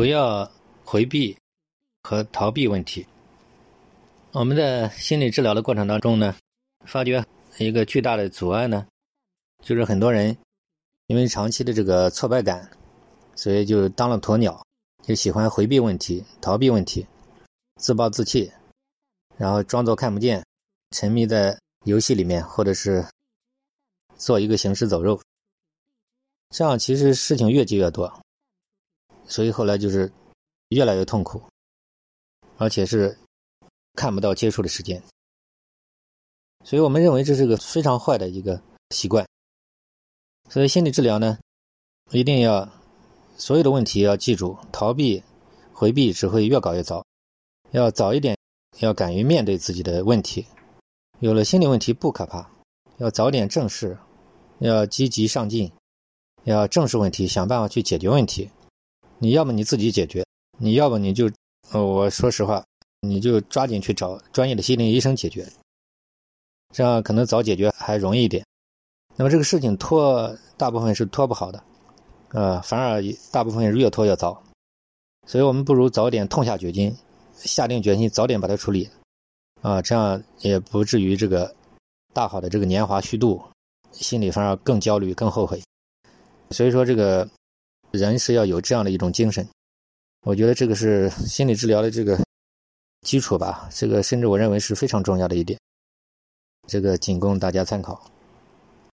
不要回避和逃避问题。我们在心理治疗的过程当中呢，发觉一个巨大的阻碍呢，就是很多人因为长期的这个挫败感，所以就当了鸵鸟，就喜欢回避问题、逃避问题，自暴自弃，然后装作看不见，沉迷在游戏里面，或者是做一个行尸走肉。这样其实事情越积越多，所以后来就是越来越痛苦，而且是看不到接触的时间。所以我们认为这是个非常坏的一个习惯。所以心理治疗呢，一定要所有的问题要记住，逃避、回避只会越搞越糟。要早一点，要敢于面对自己的问题。有了心理问题不可怕，要早点正视，要积极上进。要正视问题，想办法去解决问题。你要么你自己解决，你要么你就，呃，我说实话，你就抓紧去找专业的心理医生解决，这样可能早解决还容易一点。那么这个事情拖，大部分是拖不好的，呃，反而大部分越拖越糟。所以我们不如早点痛下决心，下定决心早点把它处理，啊，这样也不至于这个大好的这个年华虚度，心里反而更焦虑、更后悔。所以说，这个人是要有这样的一种精神，我觉得这个是心理治疗的这个基础吧。这个甚至我认为是非常重要的一点，这个仅供大家参考。